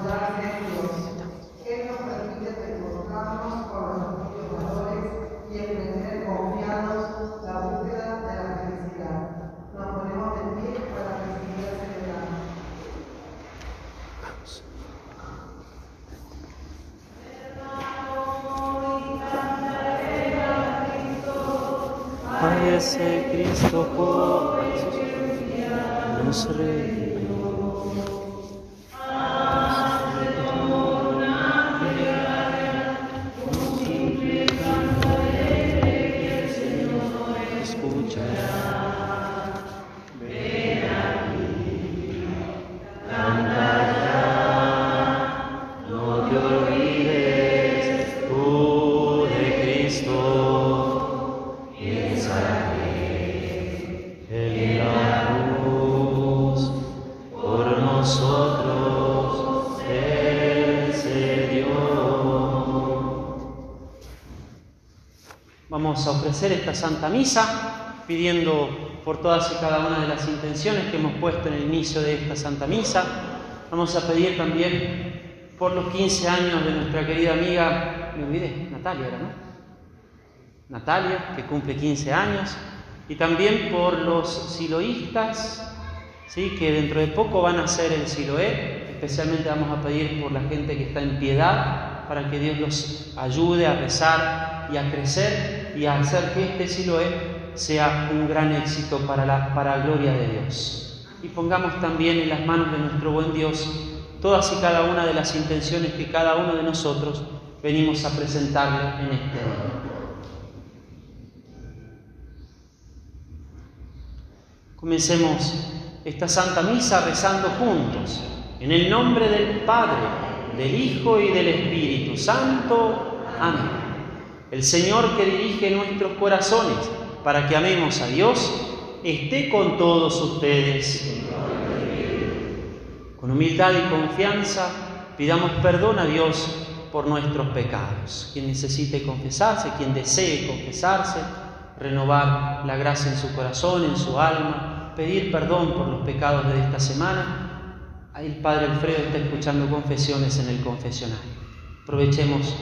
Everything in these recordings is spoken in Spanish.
en Dios. Él nos permite encontrarnos con los propios valores y emprender confiados la búsqueda de la felicidad. Nos ponemos de pie para recibir el celebrante. Ay, ese Cristo por nos redimió. Esta Santa Misa pidiendo por todas y cada una de las intenciones que hemos puesto en el inicio de esta Santa Misa. Vamos a pedir también por los 15 años de nuestra querida amiga, me olvidé, Natalia. Natalia, que cumple 15 años, y también por los siloístas, ¿sí? que dentro de poco van a ser el Siloé, especialmente vamos a pedir por la gente que está en piedad, para que Dios los ayude a rezar y a crecer y hacer que este Siloé sea un gran éxito para la para la gloria de Dios. Y pongamos también en las manos de nuestro buen Dios todas y cada una de las intenciones que cada uno de nosotros venimos a presentarle en este día. Comencemos esta Santa Misa rezando juntos, en el nombre del Padre, del Hijo y del Espíritu Santo. Amén. El Señor que dirige nuestros corazones para que amemos a Dios, esté con todos ustedes. Con humildad y confianza pidamos perdón a Dios por nuestros pecados. Quien necesite confesarse, quien desee confesarse, renovar la gracia en su corazón, en su alma, pedir perdón por los pecados de esta semana. El Padre Alfredo está escuchando confesiones en el confesionario. Aprovechemos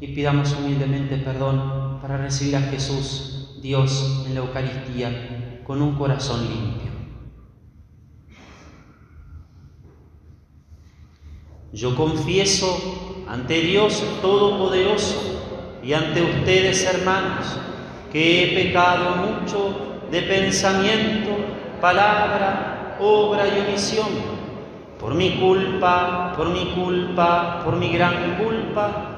y pidamos humildemente perdón para recibir a Jesús, Dios, en la Eucaristía, con un corazón limpio. Yo confieso ante Dios Todopoderoso y ante ustedes, hermanos, que he pecado mucho de pensamiento, palabra, obra y omisión. Por mi culpa, por mi culpa, por mi gran culpa.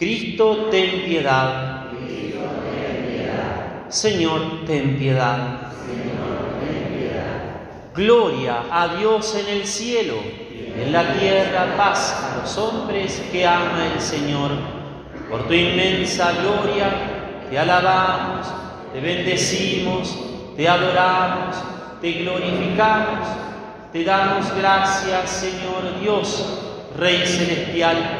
Cristo, ten piedad. Señor, ten piedad. Gloria a Dios en el cielo, en la tierra paz a los hombres que ama el Señor. Por tu inmensa gloria te alabamos, te bendecimos, te adoramos, te glorificamos, te damos gracias, Señor Dios, Rey celestial.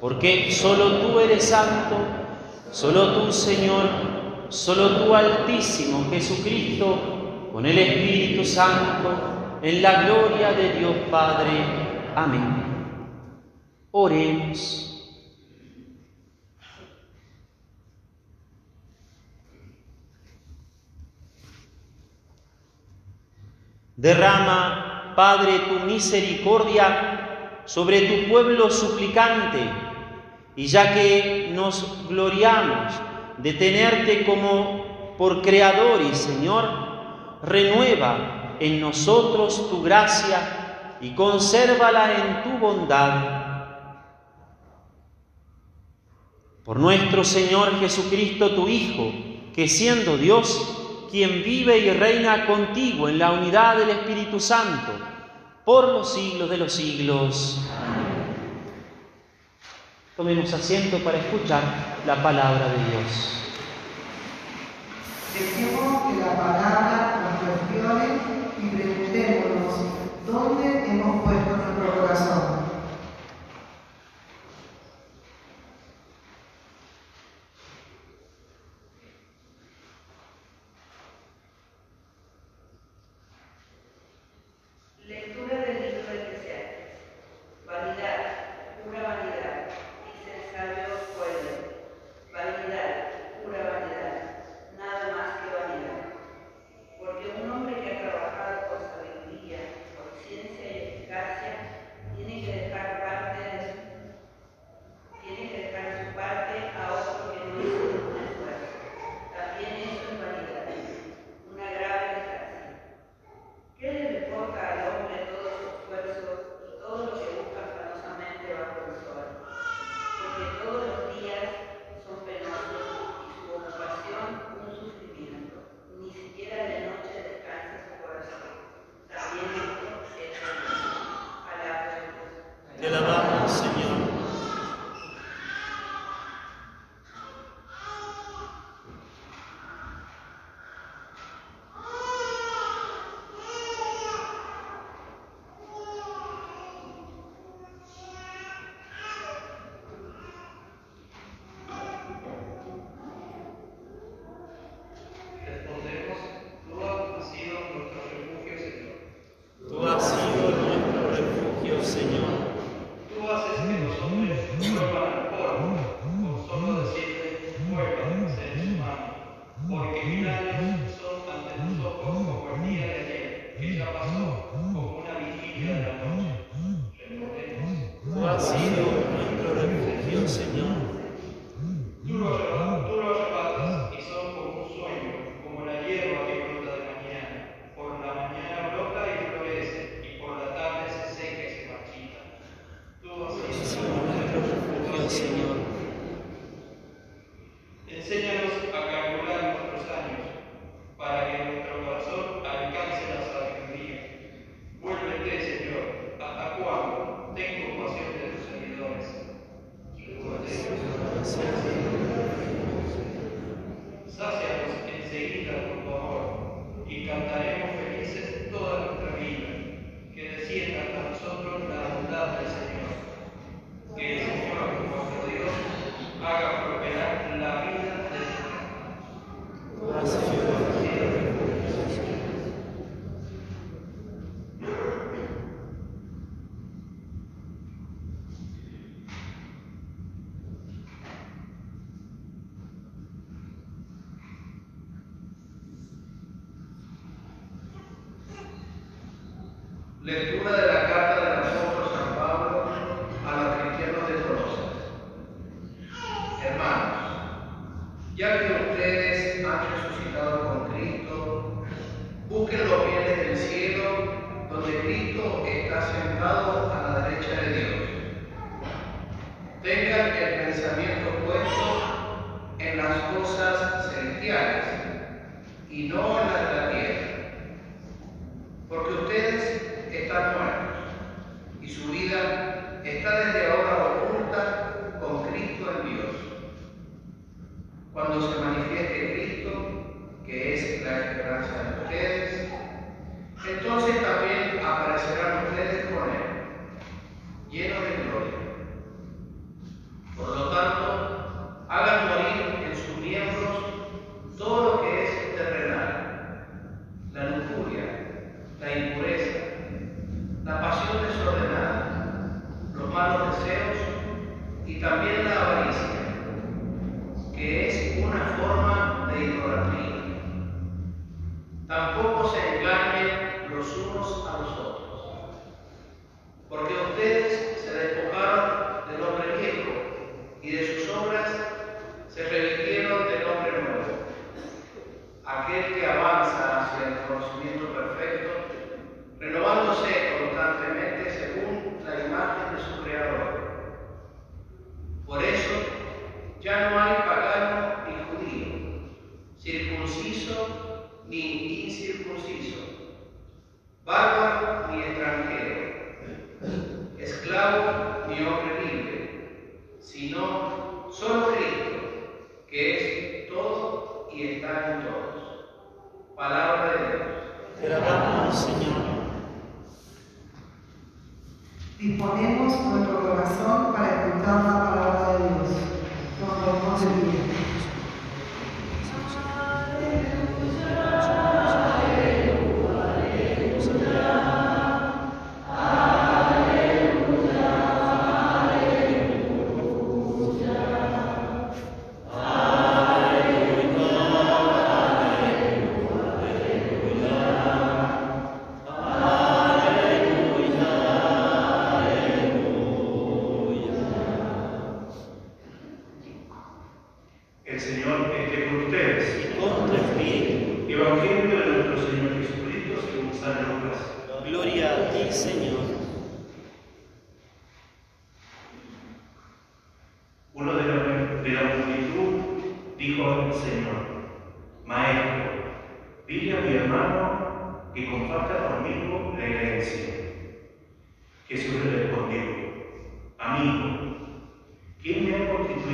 porque solo tú eres santo, solo tú Señor, solo tú Altísimo Jesucristo, con el Espíritu Santo, en la gloria de Dios Padre. Amén. Oremos. Derrama, Padre, tu misericordia sobre tu pueblo suplicante, y ya que nos gloriamos de tenerte como por Creador y Señor, renueva en nosotros tu gracia y consérvala en tu bondad. Por nuestro Señor Jesucristo, tu Hijo, que siendo Dios, quien vive y reina contigo en la unidad del Espíritu Santo, por los siglos de los siglos. Tomemos asiento para escuchar la palabra de Dios. Dejemos que la palabra nos cuestione y preguntémonos dónde hemos puesto nuestro corazón. Te alabamos, Señor. Lectura de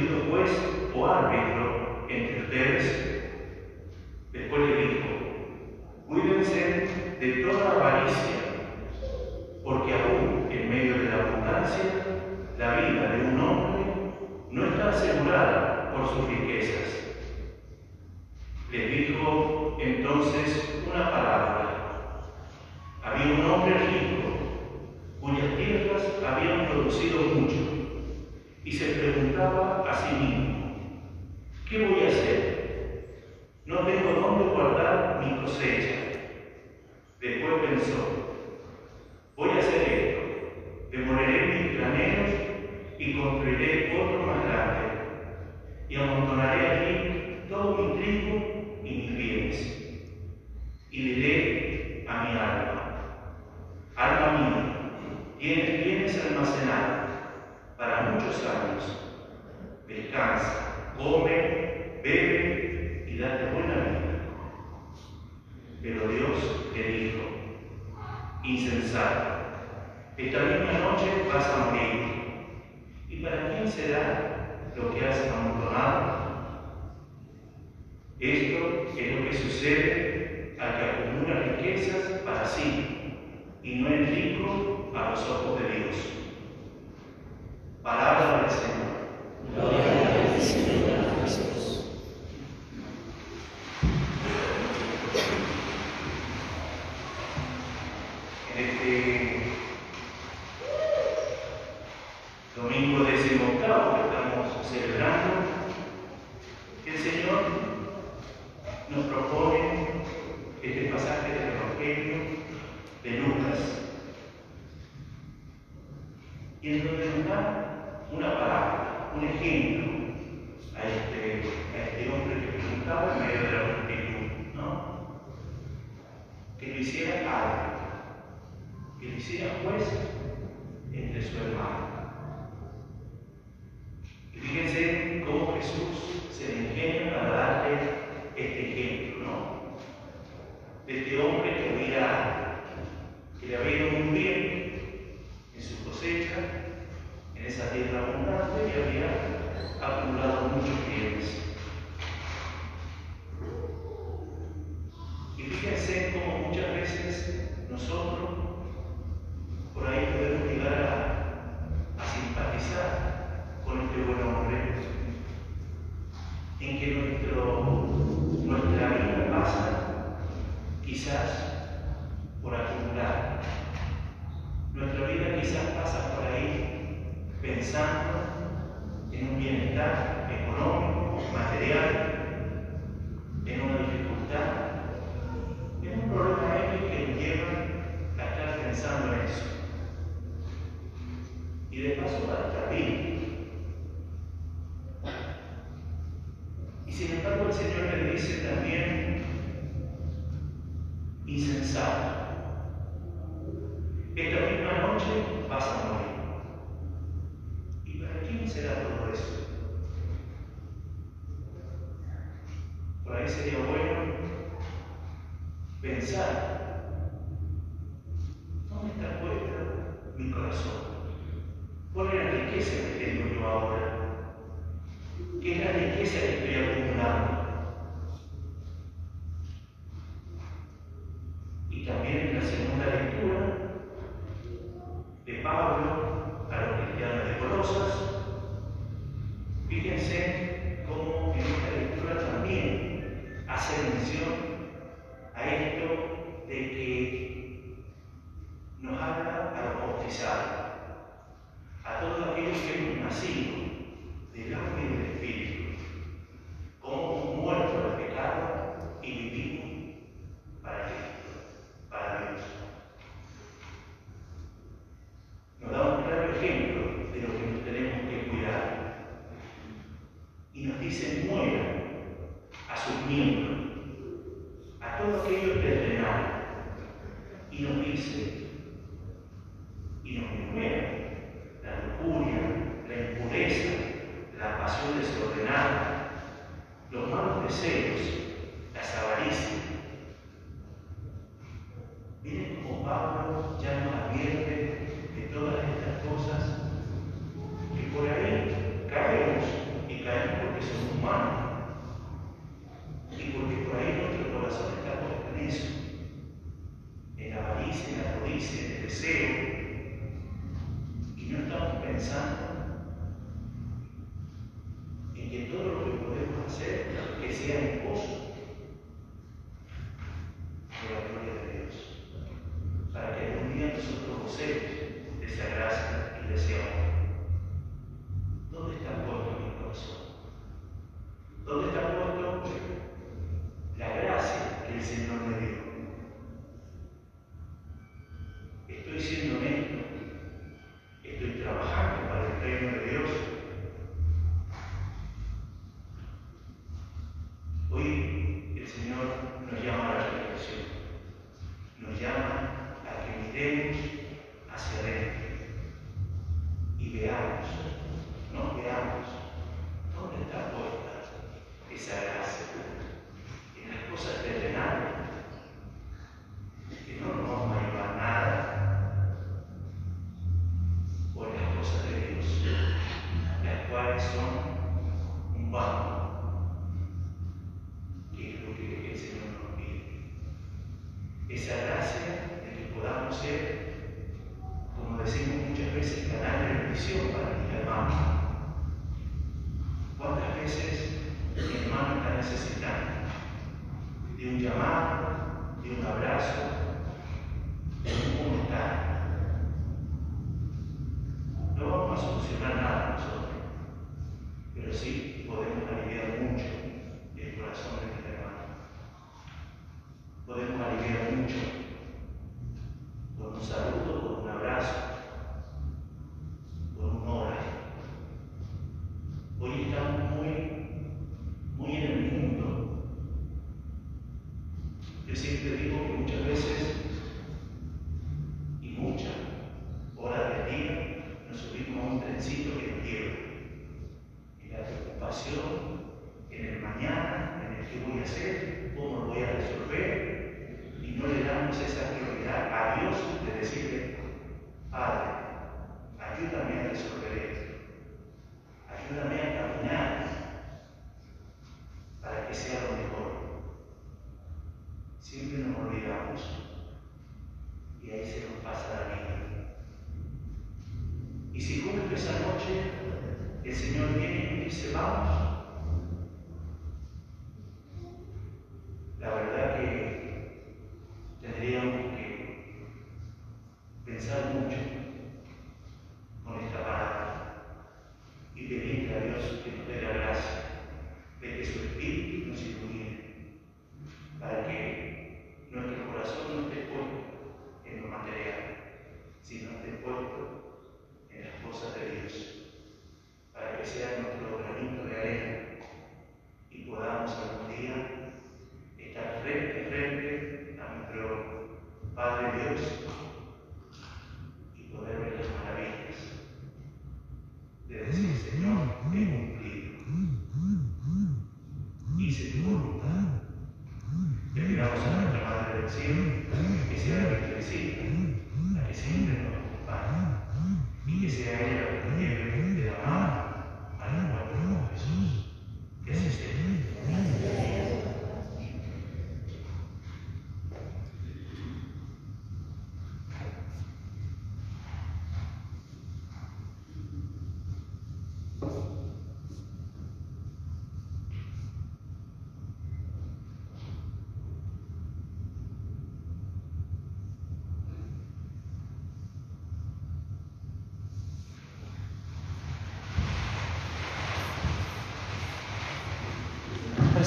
juez o árbitro entre ustedes? Después le dijo, cuídense de toda avaricia, porque aún en medio de la abundancia, la vida de un hombre no está asegurada por sus riquezas. Les dijo entonces una parábola. Había un hombre rico cuyas tierras habían producido mucho y se preguntaba a sí mismo, ¿qué voy a hacer? No tengo dónde guardar mi cosecha. Después pensó, voy a hacer esto, demoleré mis graneros y construiré otro más grande y amontonaré allí todo mi trigo y mis bienes. Y diré a mi alma, alma mía, tienes bienes almacenados para muchos años. Descansa, come, bebe y date buena vida. Pero Dios le dijo, insensato, esta misma noche vas a morir. ¿Y para quién será lo que has amontonado? Esto es lo que sucede al que acumula riquezas para sí y no es rico a los ojos de Dios. Palabra del Señor. Gloria a ti, Señor Jesús. En este domingo decimoctavo que estamos celebrando, el Señor nos propone este pasaje del Evangelio de Lucas, y en donde nos da una palabra, un ejemplo a este, a este hombre que preguntaba en medio de la multitud, ¿no? Que lo hiciera algo, que lo hiciera juez entre su hermano. Y fíjense cómo Jesús se le ingenia para darle este ejemplo, ¿no? De este hombre que, había, que le había ido muy bien en su cosecha, en esa tierra abundante y había acumulado muchos bienes. Y fíjense cómo muchas veces nosotros por ahí podemos llegar a, a simpatizar con este buen hombre, en que nuestro, nuestra vida pasa quizás por acumular. Nuestra vida quizás pasa por ahí pensando en un bienestar económico, material, en una dificultad, en un problema X que nos lleva a estar pensando en eso. Y de paso para estar bien. Y sin embargo el Señor le dice también, insensato, esta misma noche vas a morir. ¿Y para quién será todo eso? Por ahí sería bueno pensar,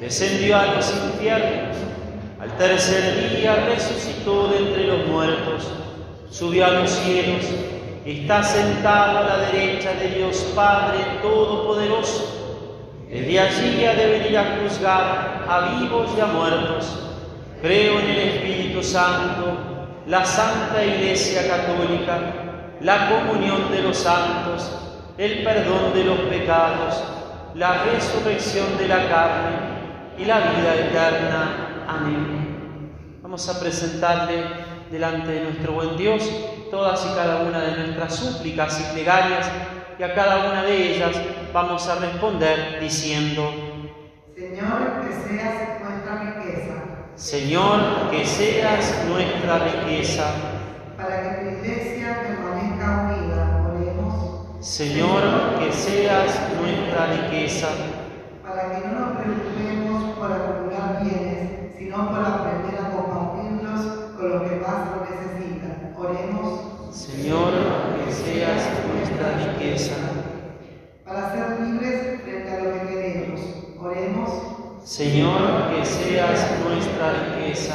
descendió a los infiernos, al tercer día resucitó de entre los muertos, subió a los cielos, está sentado a la derecha de Dios Padre Todopoderoso. Desde allí ha de venir a juzgar a vivos y a muertos. Creo en el Espíritu Santo, la Santa Iglesia Católica, la comunión de los santos, el perdón de los pecados, la resurrección de la carne y la vida eterna. Amén. Vamos a presentarle delante de nuestro buen Dios todas y cada una de nuestras súplicas y plegarias y a cada una de ellas vamos a responder diciendo, Señor, que seas nuestra riqueza, Señor, que seas nuestra riqueza, para que tu iglesia permanezca unida, oremos, Señor, que seas nuestra riqueza, para que no nos preocupemos por acumular bienes, sino por aprender a compartirlos con los que más lo necesitan. Oremos, Señor, que seas nuestra riqueza, para ser libres frente a lo que queremos. Oremos, Señor, que seas nuestra riqueza,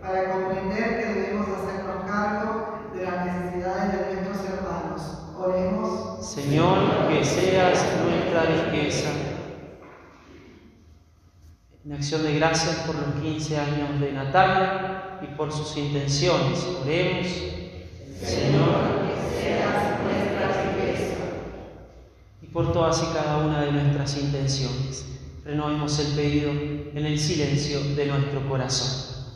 para comprender que debemos hacernos cargo de las necesidades de nuestros hermanos. Oremos, Señor, que seas nuestra riqueza. En acción de gracias por los 15 años de Natalia y por sus intenciones, oremos. Señor, que seas nuestra riqueza. Por todas y cada una de nuestras intenciones, renovemos el pedido en el silencio de nuestro corazón.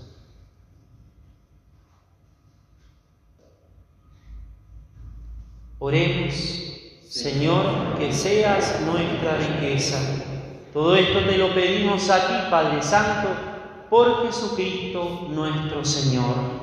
Oremos, Señor, que seas nuestra riqueza. Todo esto te lo pedimos a ti, Padre Santo, por Jesucristo nuestro Señor.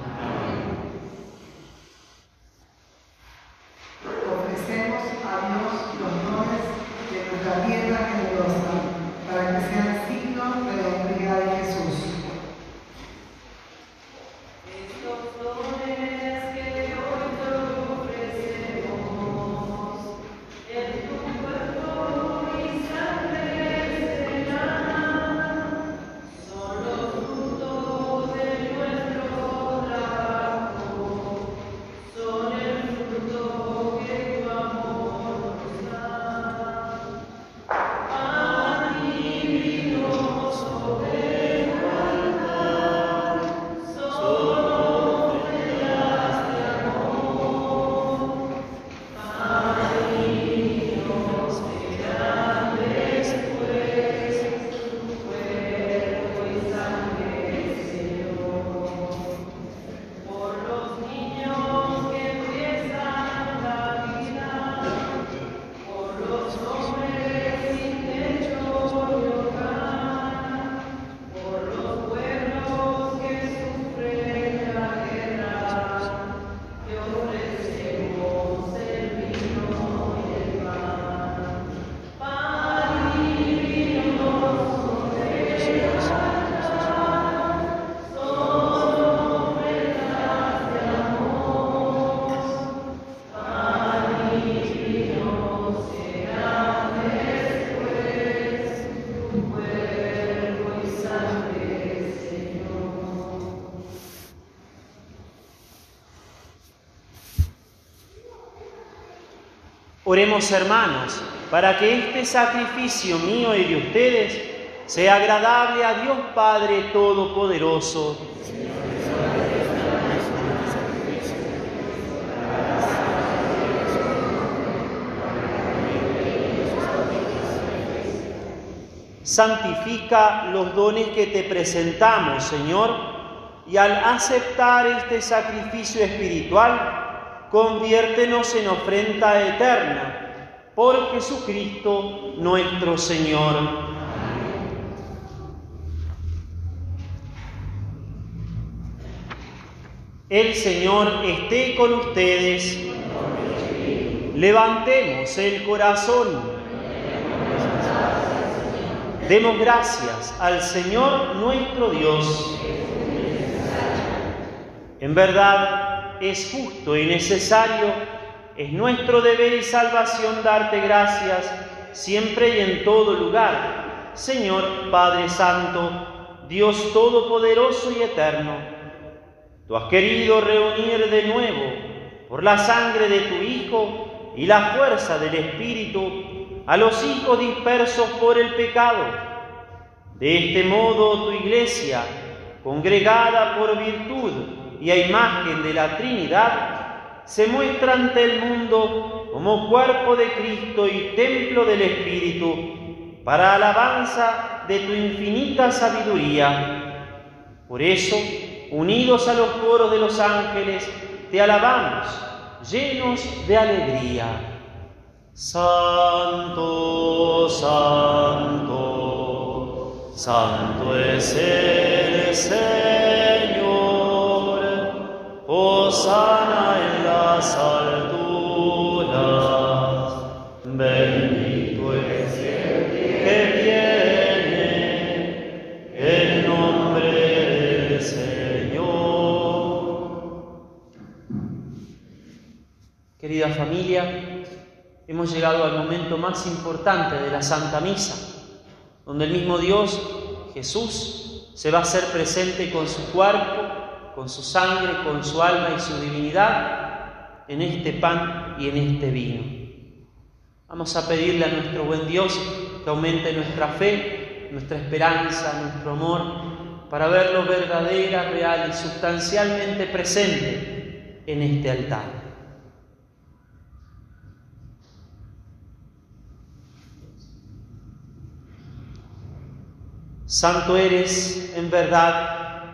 Oremos hermanos, para que este sacrificio mío y de ustedes sea agradable a Dios Padre Todopoderoso. Santifica los dones que te presentamos, Señor, y al aceptar este sacrificio espiritual, conviértenos en ofrenda eterna por Jesucristo nuestro Señor. El Señor esté con ustedes. Levantemos el corazón. Demos gracias al Señor nuestro Dios. En verdad es justo y necesario es nuestro deber y salvación darte gracias siempre y en todo lugar. Señor Padre Santo, Dios Todopoderoso y Eterno, tú has querido reunir de nuevo por la sangre de tu Hijo y la fuerza del Espíritu a los hijos dispersos por el pecado. De este modo tu iglesia, congregada por virtud y a imagen de la Trinidad, se muestra ante el mundo como cuerpo de Cristo y templo del Espíritu, para alabanza de tu infinita sabiduría. Por eso, unidos a los coros de los ángeles, te alabamos, llenos de alegría. Santo, santo, santo es el Señor. Osana en las alturas, bendito es el que viene en nombre del Señor. Querida familia, hemos llegado al momento más importante de la Santa Misa, donde el mismo Dios, Jesús, se va a hacer presente con su cuerpo, con su sangre, con su alma y su divinidad en este pan y en este vino. Vamos a pedirle a nuestro buen Dios que aumente nuestra fe, nuestra esperanza, nuestro amor, para verlo verdadera, real y sustancialmente presente en este altar. Santo eres en verdad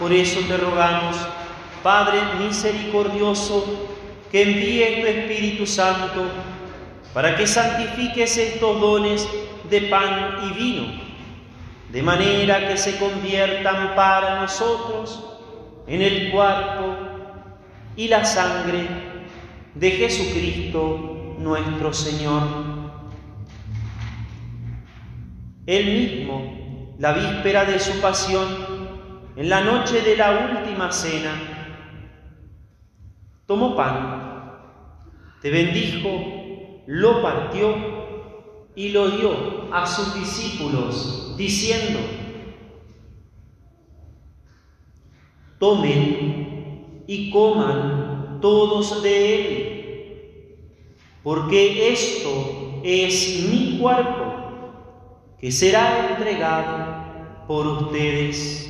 Por eso te rogamos, Padre misericordioso, que envíes tu Espíritu Santo para que santifiques estos dones de pan y vino, de manera que se conviertan para nosotros en el cuerpo y la sangre de Jesucristo nuestro Señor. Él mismo, la víspera de su pasión, en la noche de la última cena, tomó pan, te bendijo, lo partió y lo dio a sus discípulos, diciendo, tomen y coman todos de él, porque esto es mi cuerpo, que será entregado por ustedes.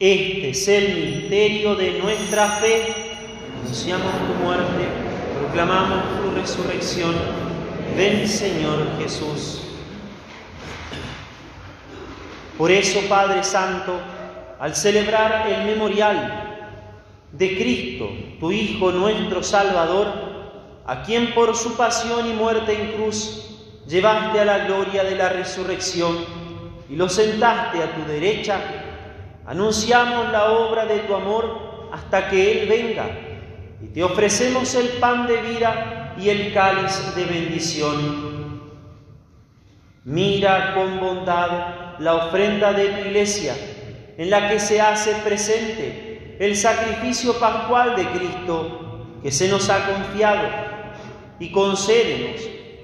Este es el misterio de nuestra fe. Anunciamos tu muerte, proclamamos tu resurrección. Ven Señor Jesús. Por eso, Padre Santo, al celebrar el memorial de Cristo, tu Hijo nuestro Salvador, a quien por su pasión y muerte en cruz llevaste a la gloria de la resurrección y lo sentaste a tu derecha, anunciamos la obra de tu amor hasta que Él venga y te ofrecemos el pan de vida y el cáliz de bendición. Mira con bondad la ofrenda de tu iglesia, en la que se hace presente el sacrificio pascual de Cristo que se nos ha confiado, y concédenos,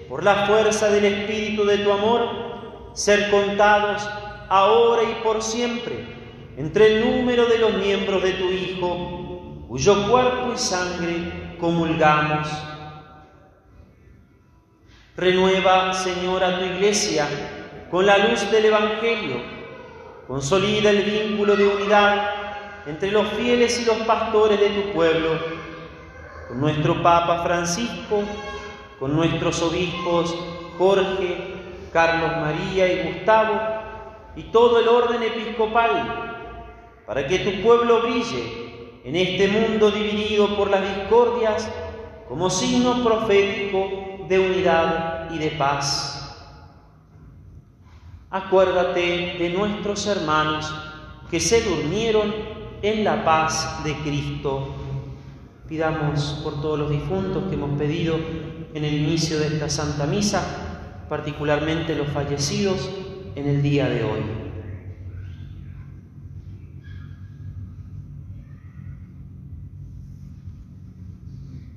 por la fuerza del Espíritu de tu amor, ser contados ahora y por siempre entre el número de los miembros de tu Hijo, cuyo cuerpo y sangre comulgamos. Renueva, Señor, a tu iglesia con la luz del Evangelio, consolida el vínculo de unidad entre los fieles y los pastores de tu pueblo, con nuestro Papa Francisco, con nuestros obispos Jorge, Carlos María y Gustavo, y todo el orden episcopal, para que tu pueblo brille en este mundo dividido por las discordias como signo profético de unidad y de paz. Acuérdate de nuestros hermanos que se durmieron en la paz de Cristo. Pidamos por todos los difuntos que hemos pedido en el inicio de esta Santa Misa, particularmente los fallecidos en el día de hoy.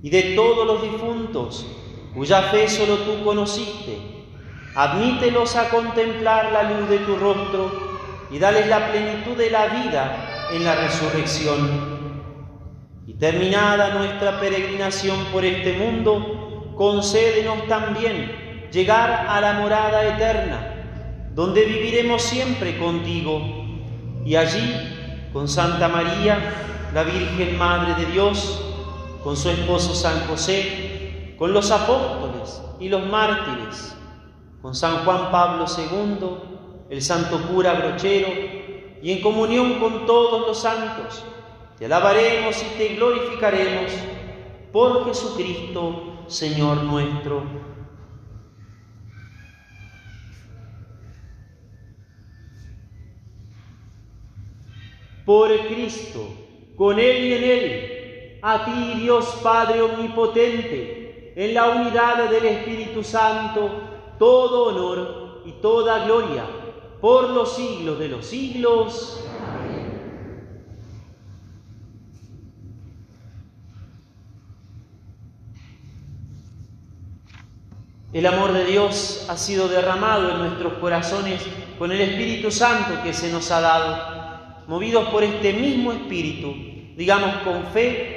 Y de todos los difuntos cuya fe solo tú conociste, Admítelos a contemplar la luz de tu rostro y dales la plenitud de la vida en la resurrección. Y terminada nuestra peregrinación por este mundo, concédenos también llegar a la morada eterna, donde viviremos siempre contigo. Y allí, con Santa María, la Virgen Madre de Dios, con su esposo San José, con los apóstoles y los mártires, con San Juan Pablo II, el santo cura brochero, y en comunión con todos los santos, te alabaremos y te glorificaremos por Jesucristo, Señor nuestro. Por Cristo, con Él y en Él, a ti Dios Padre Omnipotente, en la unidad del Espíritu Santo, todo honor y toda gloria por los siglos de los siglos. El amor de Dios ha sido derramado en nuestros corazones con el Espíritu Santo que se nos ha dado. Movidos por este mismo Espíritu, digamos con fe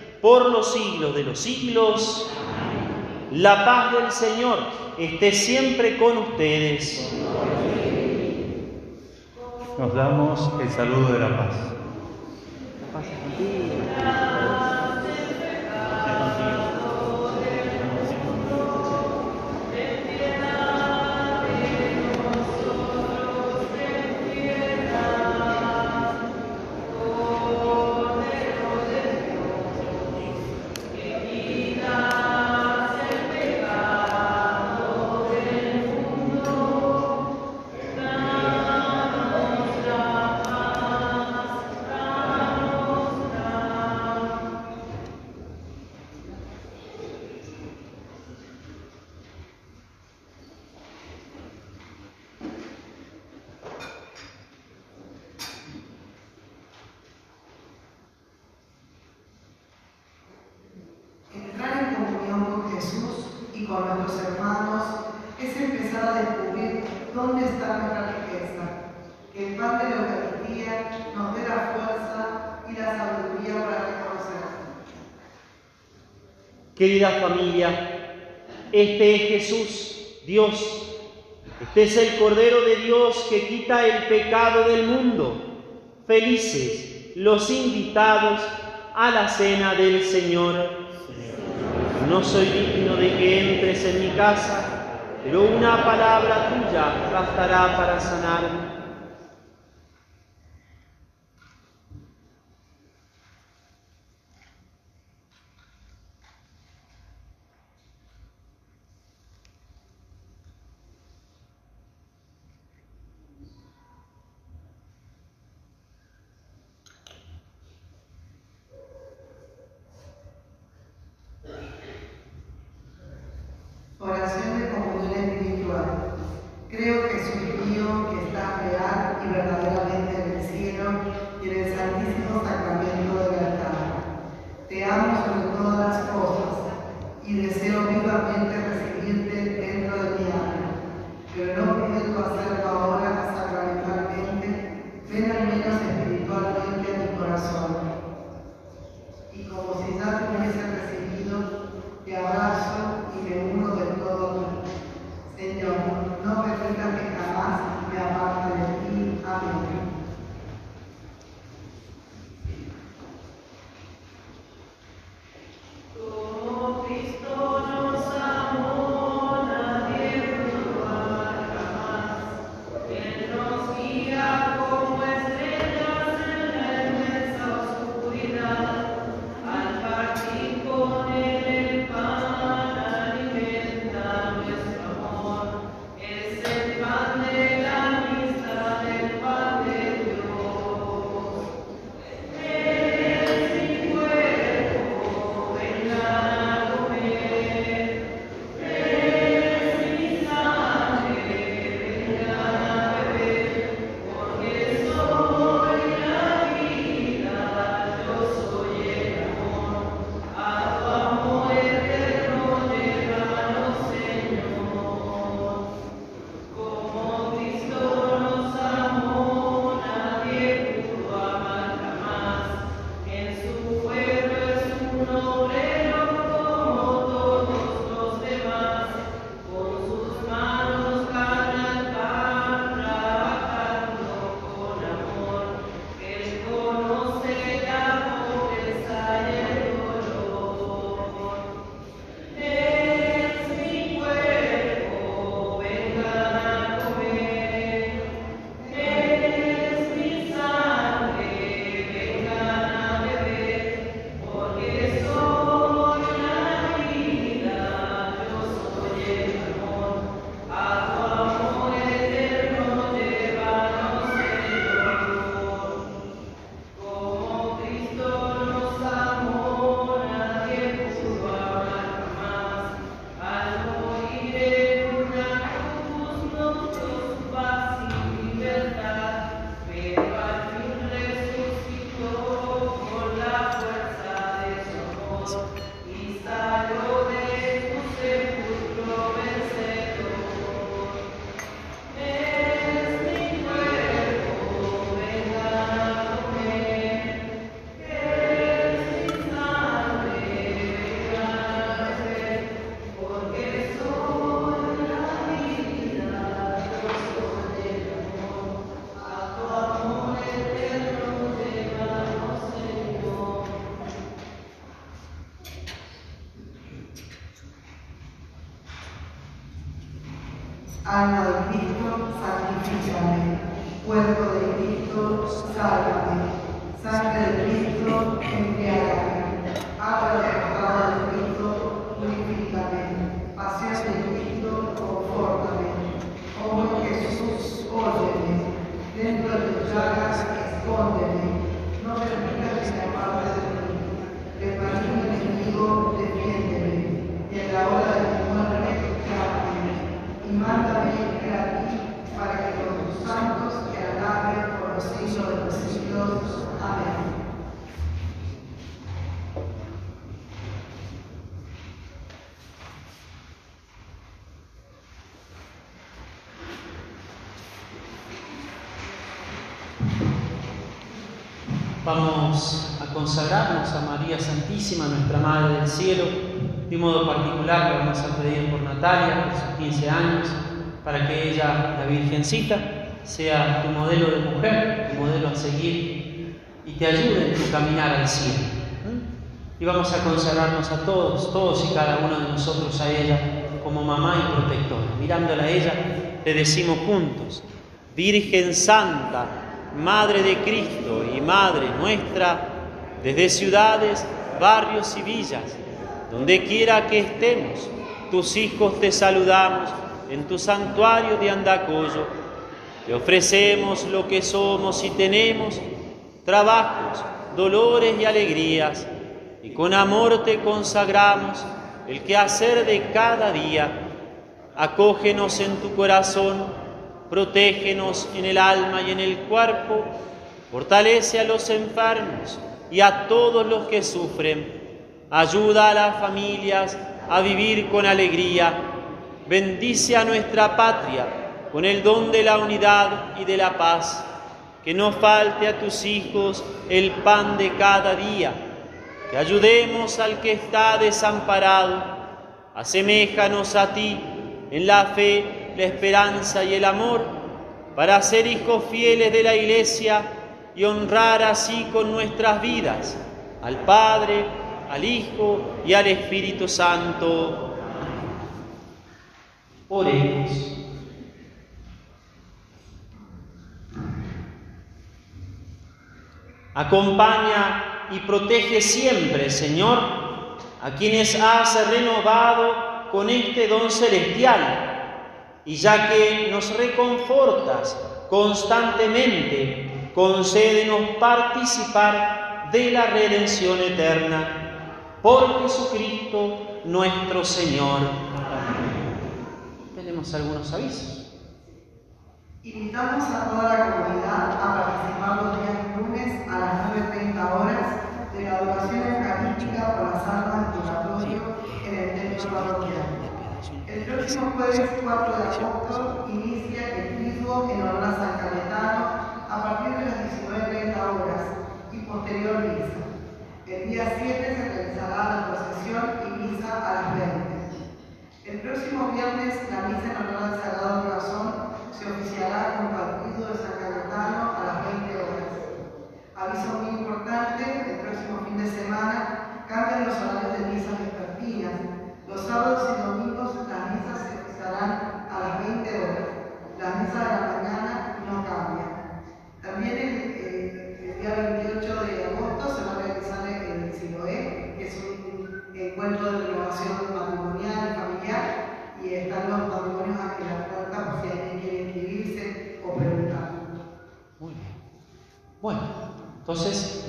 por los siglos de los siglos. La paz del Señor esté siempre con ustedes. Nos damos el saludo de la paz. Entrar este es Jesús, Dios. Este es el Cordero de Dios que quita el pecado del mundo. Felices los invitados a la cena del Señor. No soy digno de que entres en mi casa, pero una palabra tuya bastará para sanarme. Santifícame. Cuerpo de Cristo, sálvame. Sangre de Cristo, embriágame. Agua costado de Cristo, purifícame. Pasión de Cristo, confórtame. Oh Jesús, óyeme. Dentro de tus llagas, escóndeme. No permitas que me aparte de ti. De maligno enemigo, defiéndeme. Y en la hora de mi muerte, llámame. Y mándame a ti para que con tus santos te alabe por los siglos de los siglos. Amén. Vamos a consagrarnos a María Santísima, nuestra Madre del Cielo. De un modo particular vamos a pedir por Natalia, por sus 15 años, para que ella, la Virgencita, sea tu modelo de mujer, tu modelo a seguir y te ayude en tu caminar al cielo. Y vamos a consagrarnos a todos, todos y cada uno de nosotros a ella como mamá y protectora. Mirándola a ella, le decimos juntos, Virgen Santa, Madre de Cristo y Madre nuestra, desde ciudades, barrios y villas, donde quiera que estemos, tus hijos te saludamos en tu santuario de Andacoyo. Te ofrecemos lo que somos y tenemos, trabajos, dolores y alegrías, y con amor te consagramos el quehacer de cada día. Acógenos en tu corazón protégenos en el alma y en el cuerpo, fortalece a los enfermos y a todos los que sufren, ayuda a las familias a vivir con alegría, bendice a nuestra patria con el don de la unidad y de la paz, que no falte a tus hijos el pan de cada día, que ayudemos al que está desamparado, aseméjanos a ti en la fe, la esperanza y el amor, para ser hijos fieles de la Iglesia y honrar así con nuestras vidas al Padre, al Hijo y al Espíritu Santo. Oremos. Acompaña y protege siempre, Señor, a quienes has renovado con este don celestial y ya que nos reconfortas constantemente, concédenos participar de la redención eterna por Jesucristo nuestro Señor. Tenemos algunos avisos. Invitamos a toda la comunidad a participar los días lunes a las 9.30 horas de la adoración eucarística por las almas del purgatorio en el templo parroquial. El próximo jueves 4 de agosto inicia el triduo en honor a San Cayetano a partir de las 19.30 horas y posterior misa. El día 7 se realizará la procesión y misa a las 20. El próximo viernes la misa en honor al Sagrado Corazón se oficiará con partido de San Cayetano a las 20 horas. Aviso muy importante, el próximo fin de semana cambian los horarios de misas vespertinas. Los sábados y domingos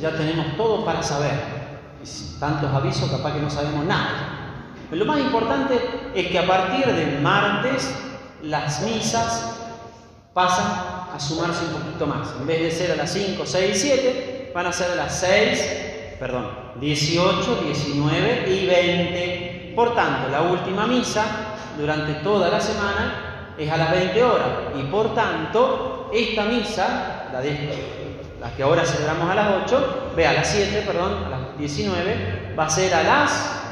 ya tenemos todo para saber. Y tantos avisos, capaz que no sabemos nada. Pero lo más importante es que a partir del martes las misas pasan a sumarse un poquito más. En vez de ser a las 5, 6 y 7, van a ser a las 6, perdón, 18, 19 y 20. Por tanto, la última misa durante toda la semana es a las 20 horas. Y por tanto, esta misa, la, de, la que ahora celebramos a las 8, ve a las 7, perdón, a las 19, va a ser a las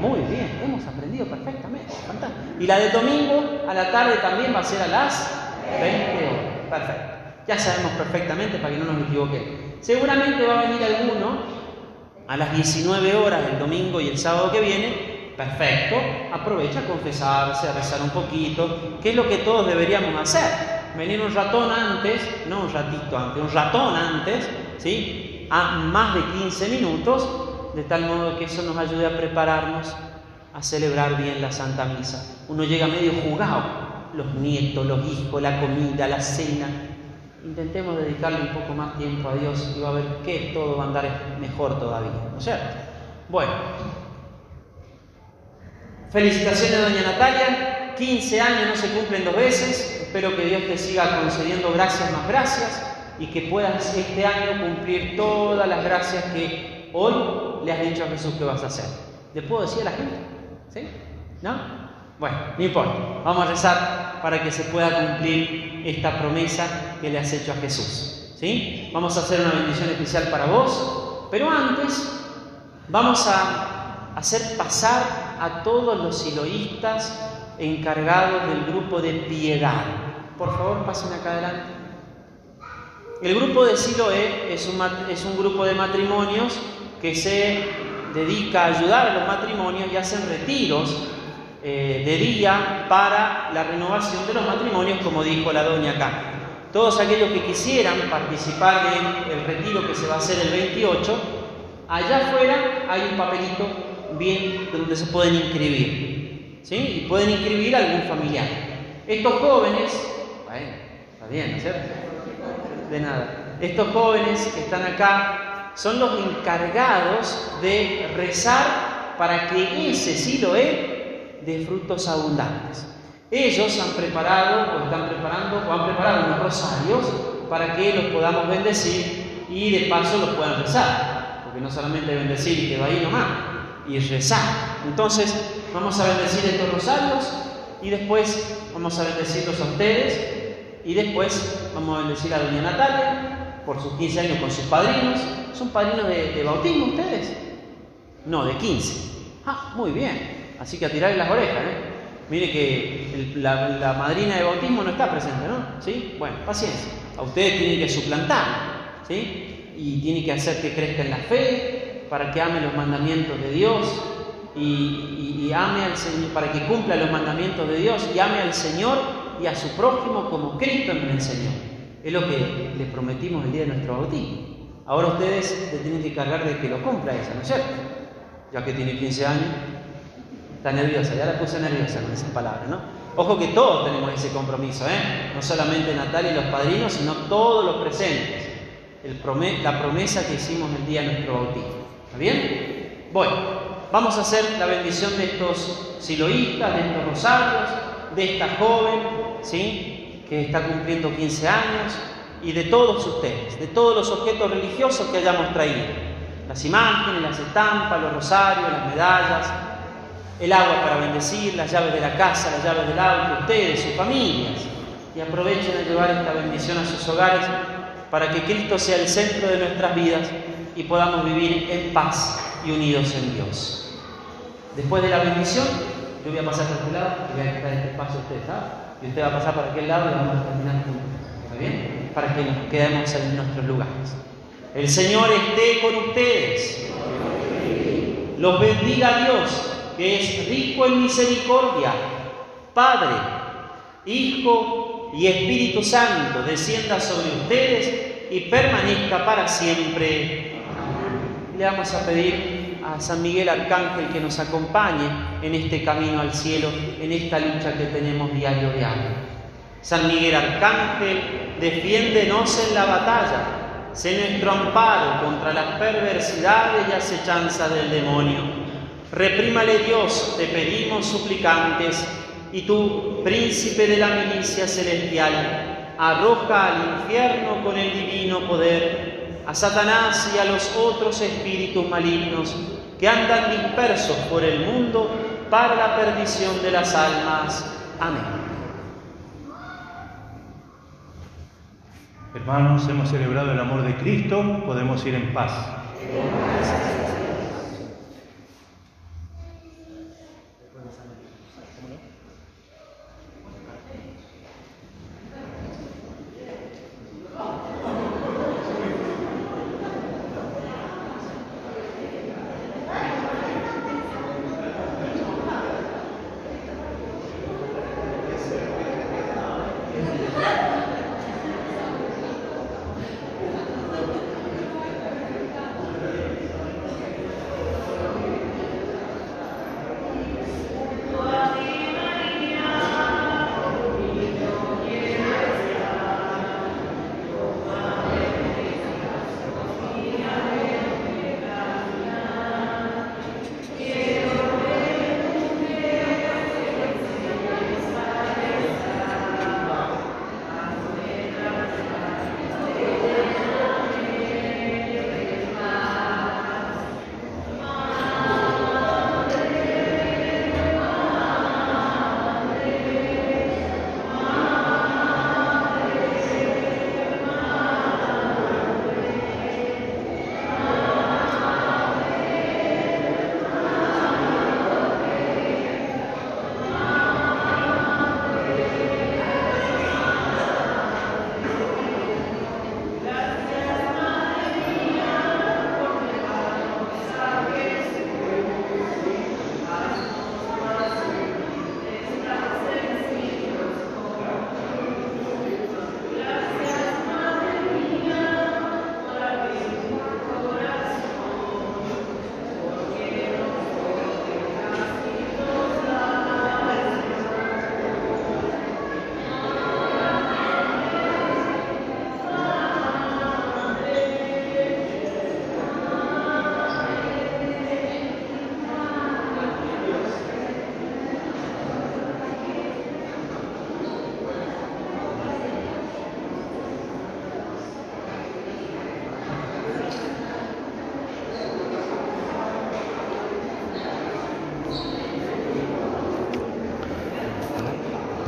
muy bien, hemos aprendido perfectamente. Fantástico. Y la de domingo a la tarde también va a ser a las 20 horas. Perfecto. Ya sabemos perfectamente para que no nos equivoquemos. Seguramente va a venir alguno a las 19 horas el domingo y el sábado que viene perfecto, aprovecha a confesarse, a rezar un poquito, que es lo que todos deberíamos hacer. Venir un ratón antes, no un ratito antes, un ratón antes, ¿sí? A más de 15 minutos, de tal modo que eso nos ayude a prepararnos a celebrar bien la Santa Misa. Uno llega medio jugado, los nietos, los hijos, la comida, la cena. Intentemos dedicarle un poco más tiempo a Dios y va a ver que todo va a andar mejor todavía, ¿no es cierto? Bueno, felicitaciones Doña Natalia, 15 años no se cumplen dos veces, espero que Dios te siga concediendo gracias más gracias y que puedas este año cumplir todas las gracias que hoy le has dicho a Jesús que vas a hacer. ¿Le puedo decir a la gente? ¿Sí? ¿No? Bueno, no importa. Vamos a rezar para que se pueda cumplir esta promesa que le has hecho a Jesús. ¿Sí? Vamos a hacer una bendición especial para vos, pero antes vamos a hacer pasar a todos los siloístas encargados del grupo de piedad. Por favor, pasen acá adelante. El grupo de Siloé es un, es un grupo de matrimonios que se dedica a ayudar a los matrimonios y hacen retiros eh, de día para la renovación de los matrimonios, como dijo la doña acá. Todos aquellos que quisieran participar en el retiro que se va a hacer el 28, allá afuera hay un papelito bien donde se pueden inscribir. ¿Sí? Y pueden inscribir a algún familiar. Estos jóvenes, bueno, está bien, ¿no es cierto? De nada. Estos jóvenes que están acá son los encargados de rezar para que ese Siloé de frutos abundantes. Ellos han preparado o están preparando o han preparado unos rosarios para que los podamos bendecir y de paso los puedan rezar, porque no solamente bendecir y que va ahí nomás, y rezar. Entonces vamos a bendecir estos rosarios y después vamos a bendecirlos a ustedes y después vamos a bendecir a Doña Natalia por sus 15 años con sus padrinos. ¿Son padrinos de, bautismo ustedes? No, de 15. Ah, muy bien. Así que a tirarle las orejas, ¿eh? Mire que la, madrina de bautismo no está presente, ¿no? ¿Sí? Bueno, paciencia. A ustedes tienen que suplantar, ¿sí? Y tienen que hacer que crezca en la fe, para que ame los mandamientos de Dios y, ame al Señor, para que cumpla los mandamientos de Dios y ame al Señor y a su prójimo como Cristo me enseñó. Es lo que les prometimos el día de nuestro bautismo. Ahora ustedes se tienen que cargar de que lo cumpla eso, ¿no es cierto? Ya que tiene 15 años, Está nerviosa, ya la puse nerviosa con esas palabras, ¿no? Ojo que todos tenemos ese compromiso, ¿eh? No solamente Natalia y los padrinos, sino todos los presentes. la promesa que hicimos el día de nuestro bautismo. ¿Está bien? Bueno, vamos a hacer la bendición de estos siloístas, de estos rosarios, de esta joven, ¿sí? Que está cumpliendo 15 años, y de todos ustedes, de todos los objetos religiosos que hayamos traído. Las imágenes, las estampas, los rosarios, las medallas, el agua para bendecir, las llaves de la casa, las llaves del auto, ustedes, sus familias. Y aprovechen a llevar esta bendición a sus hogares para que Cristo sea el centro de nuestras vidas y podamos vivir en paz y unidos en Dios. Después de la bendición, yo voy a pasar por este lado y voy a quitar este espacio a usted, ¿sabes? Y usted va a pasar por aquel lado y vamos a terminar juntos. ¿Está bien? Para que nos quedemos en nuestros lugares. El Señor esté con ustedes. Los bendiga Dios que es rico en misericordia, Padre, Hijo y Espíritu Santo, descienda sobre ustedes y permanezca para siempre. Le vamos a pedir a San Miguel Arcángel que nos acompañe en este camino al cielo, en esta lucha que tenemos diario diario. San Miguel Arcángel, defiéndenos en la batalla, sé nuestro amparo contra las perversidades y acechanzas del demonio Reprímale Dios, te pedimos suplicantes, y tú, príncipe de la milicia celestial, arroja al infierno con el divino poder a Satanás y a los otros espíritus malignos que andan dispersos por el mundo para la perdición de las almas. Amén. Hermanos, hemos celebrado el amor de Cristo, podemos ir en paz.